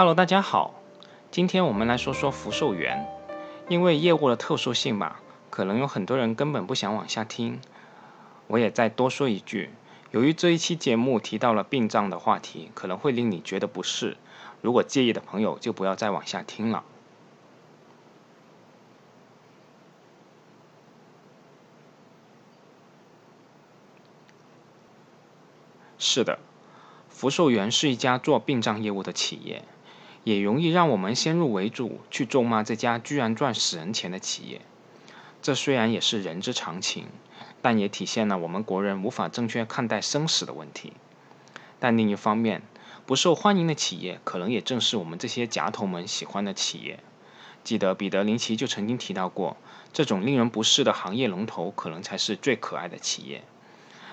Hello，大家好，今天我们来说说福寿园。因为业务的特殊性吧，可能有很多人根本不想往下听。我也再多说一句，由于这一期节目提到了殡葬的话题，可能会令你觉得不适。如果介意的朋友就不要再往下听了。是的，福寿园是一家做殡葬业务的企业。也容易让我们先入为主去咒骂这家居然赚死人钱的企业。这虽然也是人之常情，但也体现了我们国人无法正确看待生死的问题。但另一方面，不受欢迎的企业，可能也正是我们这些夹头们喜欢的企业。记得彼得林奇就曾经提到过，这种令人不适的行业龙头，可能才是最可爱的企业。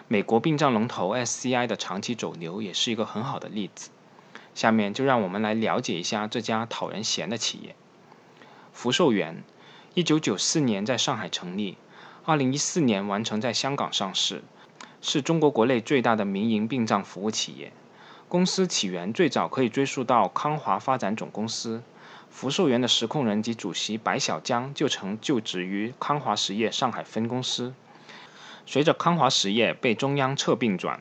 美国殡葬龙头 SCI 的长期走牛，也是一个很好的例子。下面就让我们来了解一下这家讨人嫌的企业——福寿园。一九九四年在上海成立，二零一四年完成在香港上市，是中国国内最大的民营殡葬服务企业。公司起源最早可以追溯到康华发展总公司，福寿园的实控人及主席白小江就曾就职于康华实业上海分公司。随着康华实业被中央撤并转。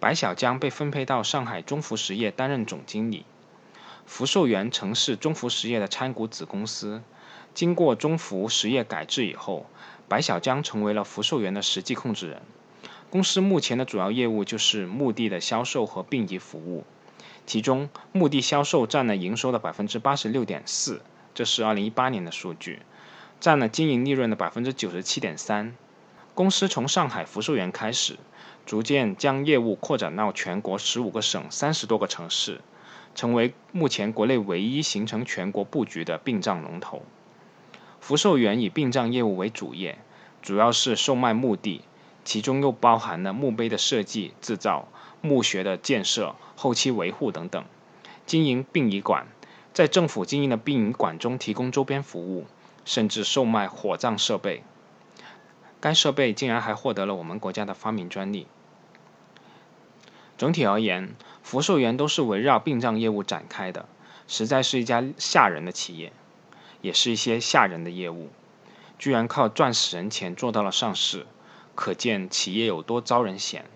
白小江被分配到上海中福实业担任总经理。福寿园曾是中福实业的参股子公司。经过中福实业改制以后，白小江成为了福寿园的实际控制人。公司目前的主要业务就是墓地的销售和殡仪服务，其中墓地销售占了营收的百分之八十六点四，这是二零一八年的数据，占了经营利润的百分之九十七点三。公司从上海福寿园开始。逐渐将业务扩展到全国十五个省、三十多个城市，成为目前国内唯一形成全国布局的殡葬龙头。福寿园以殡葬业务为主业，主要是售卖墓地，其中又包含了墓碑的设计、制造、墓穴的建设、后期维护等等。经营殡仪馆，在政府经营的殡仪馆中提供周边服务，甚至售卖火葬设备。该设备竟然还获得了我们国家的发明专利。整体而言，福寿园都是围绕殡葬业务展开的，实在是一家吓人的企业，也是一些吓人的业务，居然靠赚死人钱做到了上市，可见企业有多招人嫌。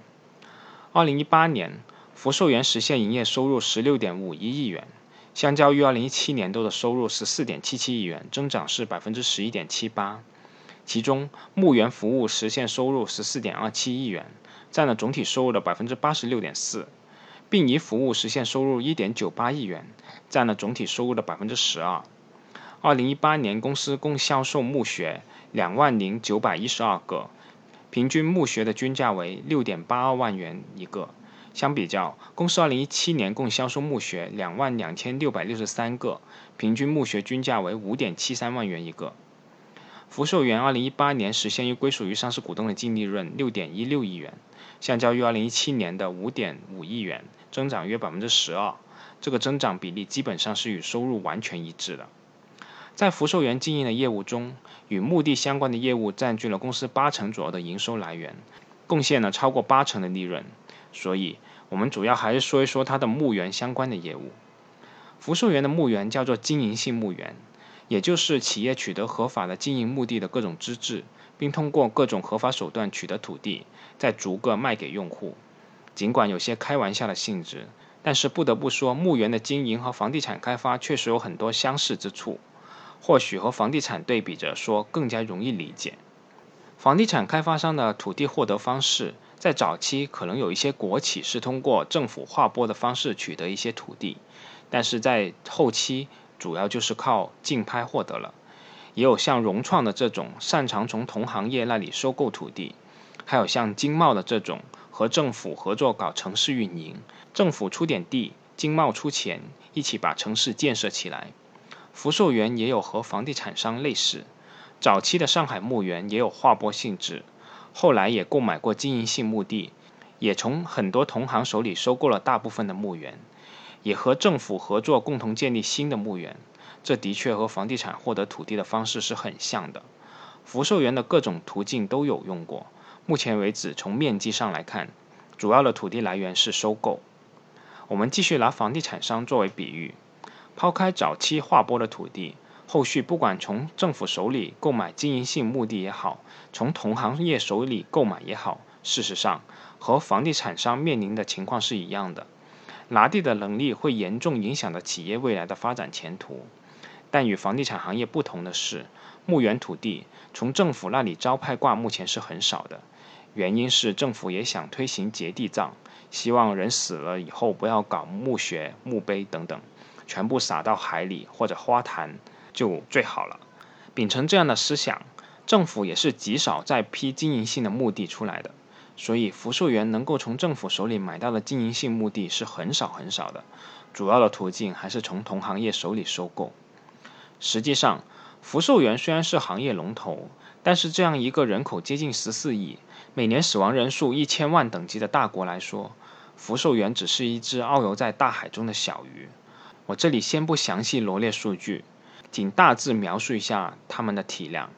二零一八年，福寿园实现营业收入十六点五一亿元，相较于二零一七年度的收入十四点七七亿元，增长是百分之十一点七八。其中，墓园服务实现收入十四点二七亿元，占了总体收入的百分之八十六点四；殡仪服务实现收入一点九八亿元，占了总体收入的百分之十二。二零一八年，公司共销售墓穴两万零九百一十二个，平均墓穴的均价为六点八二万元一个。相比较，公司二零一七年共销售墓穴两万两千六百六十三个，平均墓穴均价为五点七三万元一个。福寿园二零一八年实现于归属于上市股东的净利润六点一六亿元，相较于二零一七年的五点五亿元，增长约百分之十二。这个增长比例基本上是与收入完全一致的。在福寿园经营的业务中，与墓地相关的业务占据了公司八成左右的营收来源，贡献了超过八成的利润。所以，我们主要还是说一说它的墓园相关的业务。福寿园的墓园叫做经营性墓园。也就是企业取得合法的经营目的的各种资质，并通过各种合法手段取得土地，再逐个卖给用户。尽管有些开玩笑的性质，但是不得不说，墓园的经营和房地产开发确实有很多相似之处。或许和房地产对比着说更加容易理解。房地产开发商的土地获得方式，在早期可能有一些国企是通过政府划拨的方式取得一些土地，但是在后期。主要就是靠竞拍获得了，也有像融创的这种擅长从同行业那里收购土地，还有像金茂的这种和政府合作搞城市运营，政府出点地，金茂出钱，一起把城市建设起来。福寿园也有和房地产商类似，早期的上海墓园也有划拨性质，后来也购买过经营性墓地，也从很多同行手里收购了大部分的墓园。也和政府合作，共同建立新的墓园，这的确和房地产获得土地的方式是很像的。福寿园的各种途径都有用过。目前为止，从面积上来看，主要的土地来源是收购。我们继续拿房地产商作为比喻，抛开早期划拨的土地，后续不管从政府手里购买经营性墓地也好，从同行业手里购买也好，事实上和房地产商面临的情况是一样的。拿地的能力会严重影响到企业未来的发展前途。但与房地产行业不同的是，墓园土地从政府那里招派挂目前是很少的，原因是政府也想推行结地葬，希望人死了以后不要搞墓穴、墓碑等等。全部撒到海里或者花坛就最好了。秉承这样的思想，政府也是极少再批经营性的墓地出来的。所以福寿园能够从政府手里买到的经营性墓地是很少很少的，主要的途径还是从同行业手里收购。实际上，福寿园虽然是行业龙头，但是这样一个人口接近十四亿、每年死亡人数一千万等级的大国来说，福寿园只是一只遨游在大海中的小鱼。我这里先不详细罗列数据，仅大致描述一下它们的体量。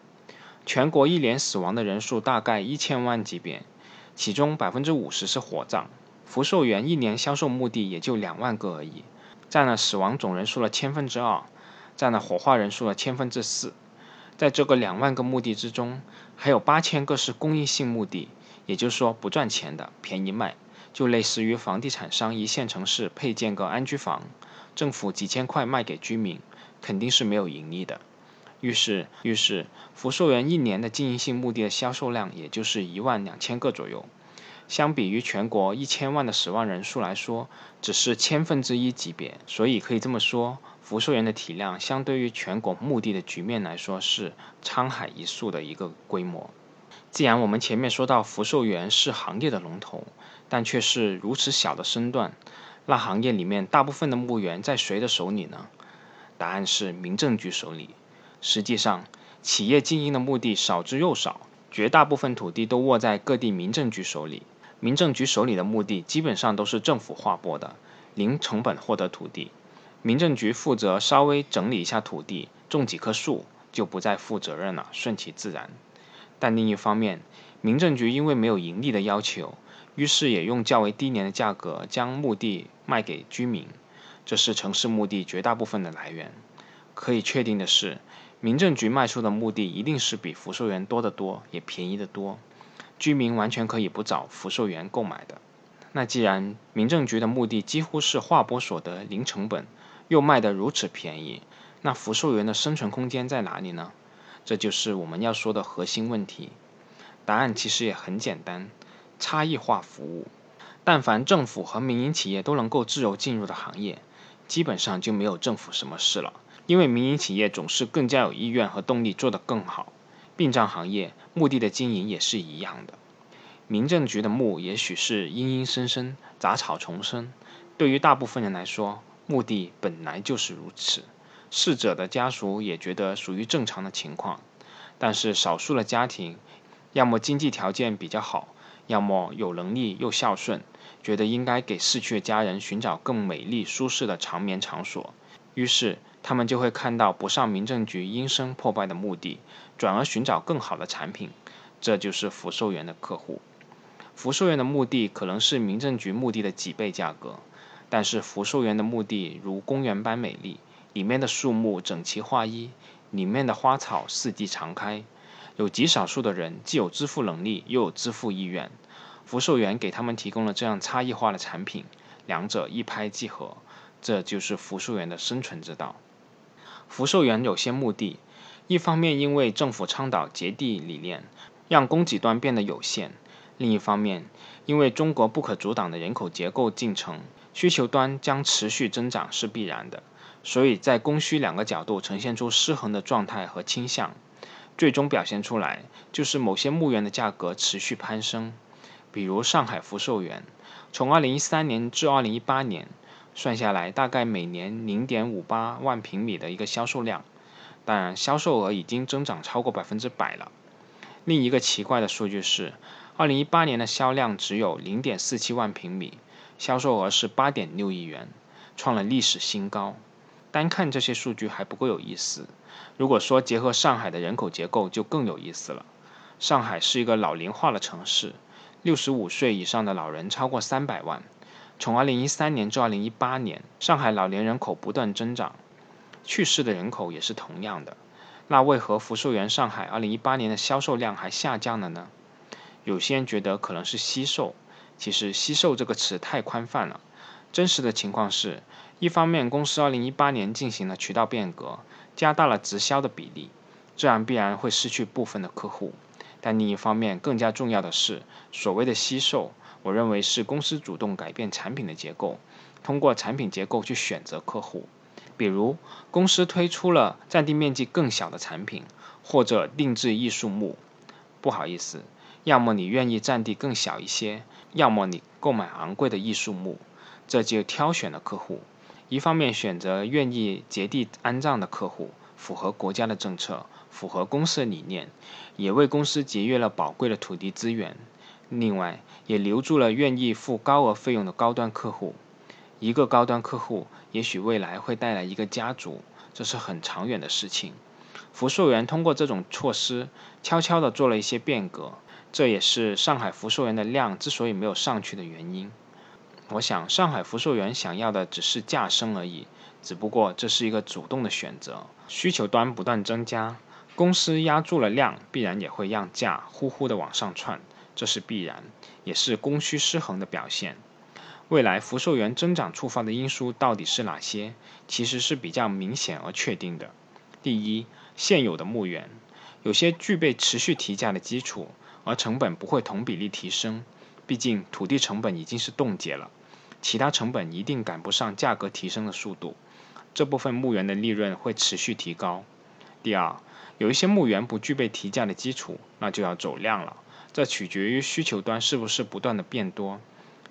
全国一年死亡的人数大概一千万级别，其中百分之五十是火葬。福寿园一年销售墓地也就两万个而已，占了死亡总人数的千分之二，占了火化人数的千分之四。在这个两万个墓地之中，还有八千个是公益性墓地，也就是说不赚钱的，便宜卖，就类似于房地产商一线城市配建个安居房。政府几千块卖给居民，肯定是没有盈利的。于是，于是福寿园一年的经营性墓地的销售量也就是一万两千个左右。相比于全国一千万的死亡人数来说，只是千分之一级别。所以可以这么说，福寿园的体量相对于全国墓地的局面来说是沧海一粟的一个规模。既然我们前面说到福寿园是行业的龙头，但却是如此小的身段。那行业里面大部分的墓园在谁的手里呢？答案是民政局手里。实际上，企业经营的目的少之又少，绝大部分土地都握在各地民政局手里。民政局手里的墓地基本上都是政府划拨的，零成本获得土地。民政局负责稍微整理一下土地，种几棵树，就不再负责任了，顺其自然。但另一方面，民政局因为没有盈利的要求。于是也用较为低廉的价格将墓地卖给居民，这是城市墓地绝大部分的来源。可以确定的是，民政局卖出的墓地一定是比福寿园多得多，也便宜得多。居民完全可以不找福寿园购买的。那既然民政局的墓地几乎是划拨所得零成本，又卖得如此便宜，那福寿园的生存空间在哪里呢？这就是我们要说的核心问题。答案其实也很简单。差异化服务，但凡政府和民营企业都能够自由进入的行业，基本上就没有政府什么事了。因为民营企业总是更加有意愿和动力做得更好。殡葬行业墓地的经营也是一样的。民政局的墓也许是阴阴森森、杂草丛生，对于大部分人来说，墓地本来就是如此。逝者的家属也觉得属于正常的情况。但是少数的家庭，要么经济条件比较好。要么有能力又孝顺，觉得应该给逝去的家人寻找更美丽舒适的长眠场所，于是他们就会看到不上民政局阴森破败的墓地，转而寻找更好的产品。这就是福寿园的客户。福寿园的墓地可能是民政局墓地的几倍价格，但是福寿园的墓地如公园般美丽，里面的树木整齐划一，里面的花草四季常开。有极少数的人既有支付能力，又有支付意愿，福寿园给他们提供了这样差异化的产品，两者一拍即合，这就是福寿园的生存之道。福寿园有些目的，一方面因为政府倡导节地理念，让供给端变得有限；另一方面，因为中国不可阻挡的人口结构进程，需求端将持续增长是必然的，所以在供需两个角度呈现出失衡的状态和倾向。最终表现出来就是某些墓园的价格持续攀升，比如上海福寿园，从2013年至2018年算下来，大概每年0.58万平米的一个销售量，当然销售额已经增长超过百分之百了。另一个奇怪的数据是，2018年的销量只有0.47万平米，销售额是8.6亿元，创了历史新高。单看这些数据还不够有意思。如果说结合上海的人口结构，就更有意思了。上海是一个老龄化的城市，六十五岁以上的老人超过三百万。从二零一三年至二零一八年，上海老年人口不断增长，去世的人口也是同样的。那为何福寿园上海2018年的销售量还下降了呢？有些人觉得可能是惜售，其实惜售这个词太宽泛了。真实的情况是，一方面公司2018年进行了渠道变革，加大了直销的比例，这样必然会失去部分的客户。但另一方面，更加重要的是，所谓的惜售，我认为是公司主动改变产品的结构，通过产品结构去选择客户。比如，公司推出了占地面积更小的产品，或者定制艺术木。不好意思，要么你愿意占地更小一些，要么你购买昂贵的艺术木。这就挑选了客户，一方面选择愿意结地安葬的客户，符合国家的政策，符合公司的理念，也为公司节约了宝贵的土地资源。另外，也留住了愿意付高额费用的高端客户。一个高端客户，也许未来会带来一个家族，这是很长远的事情。福寿园通过这种措施，悄悄地做了一些变革，这也是上海福寿园的量之所以没有上去的原因。我想，上海福寿园想要的只是价升而已，只不过这是一个主动的选择。需求端不断增加，公司压住了量，必然也会让价呼呼的往上窜，这是必然，也是供需失衡的表现。未来福寿园增长触发的因素到底是哪些？其实是比较明显而确定的。第一，现有的墓园有些具备持续提价的基础，而成本不会同比例提升。毕竟土地成本已经是冻结了，其他成本一定赶不上价格提升的速度。这部分墓园的利润会持续提高。第二，有一些墓园不具备提价的基础，那就要走量了。这取决于需求端是不是不断的变多。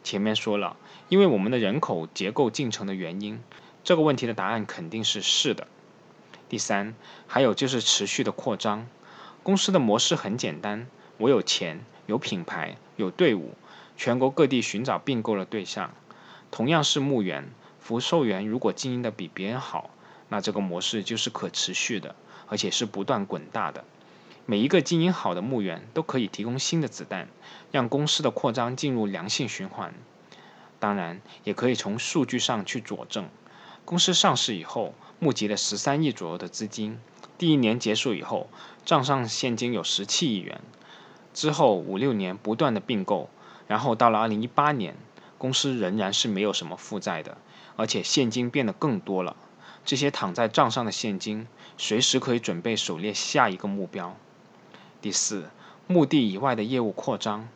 前面说了，因为我们的人口结构进程的原因，这个问题的答案肯定是是的。第三，还有就是持续的扩张。公司的模式很简单，我有钱，有品牌，有队伍，全国各地寻找并购的对象。同样是墓园，福寿园如果经营的比别人好，那这个模式就是可持续的，而且是不断滚大的。每一个经营好的墓园都可以提供新的子弹，让公司的扩张进入良性循环。当然，也可以从数据上去佐证。公司上市以后，募集了十三亿左右的资金，第一年结束以后，账上现金有十七亿元。之后五六年不断的并购，然后到了二零一八年，公司仍然是没有什么负债的，而且现金变得更多了。这些躺在账上的现金，随时可以准备狩猎下一个目标。第四，目的以外的业务扩张。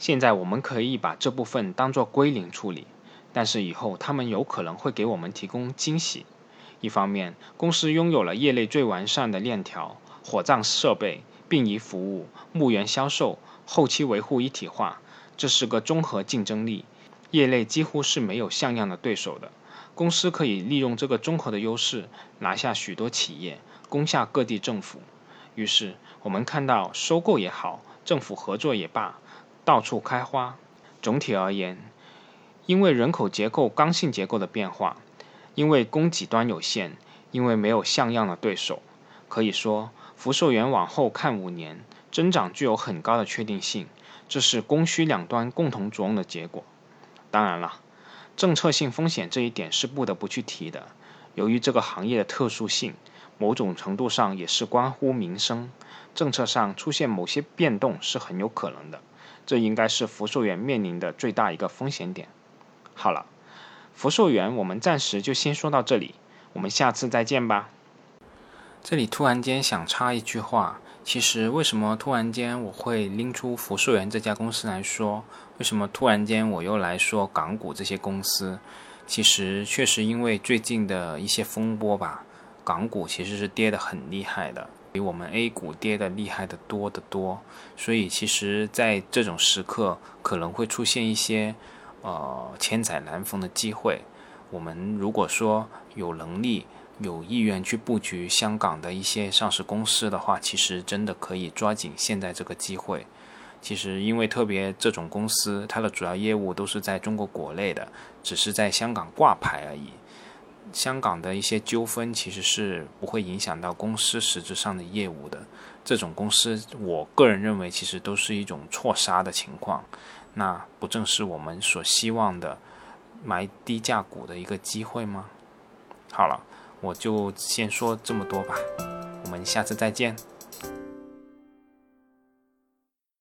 现在我们可以把这部分当做归零处理，但是以后他们有可能会给我们提供惊喜。一方面，公司拥有了业内最完善的链条、火葬设备、殡仪服务、墓园销售、后期维护一体化，这是个综合竞争力，业内几乎是没有像样的对手的。公司可以利用这个综合的优势，拿下许多企业，攻下各地政府。于是我们看到收购也好，政府合作也罢，到处开花。总体而言，因为人口结构刚性结构的变化，因为供给端有限，因为没有像样的对手，可以说福寿园往后看五年增长具有很高的确定性。这是供需两端共同作用的结果。当然了，政策性风险这一点是不得不去提的。由于这个行业的特殊性。某种程度上也是关乎民生，政策上出现某些变动是很有可能的，这应该是福寿园面临的最大一个风险点。好了，福寿园我们暂时就先说到这里，我们下次再见吧。这里突然间想插一句话，其实为什么突然间我会拎出福寿园这家公司来说？为什么突然间我又来说港股这些公司？其实确实因为最近的一些风波吧。港股其实是跌得很厉害的，比我们 A 股跌得厉害的多得多。所以其实，在这种时刻，可能会出现一些呃千载难逢的机会。我们如果说有能力、有意愿去布局香港的一些上市公司的话，其实真的可以抓紧现在这个机会。其实，因为特别这种公司，它的主要业务都是在中国国内的，只是在香港挂牌而已。香港的一些纠纷其实是不会影响到公司实质上的业务的。这种公司，我个人认为其实都是一种错杀的情况。那不正是我们所希望的买低价股的一个机会吗？好了，我就先说这么多吧，我们下次再见。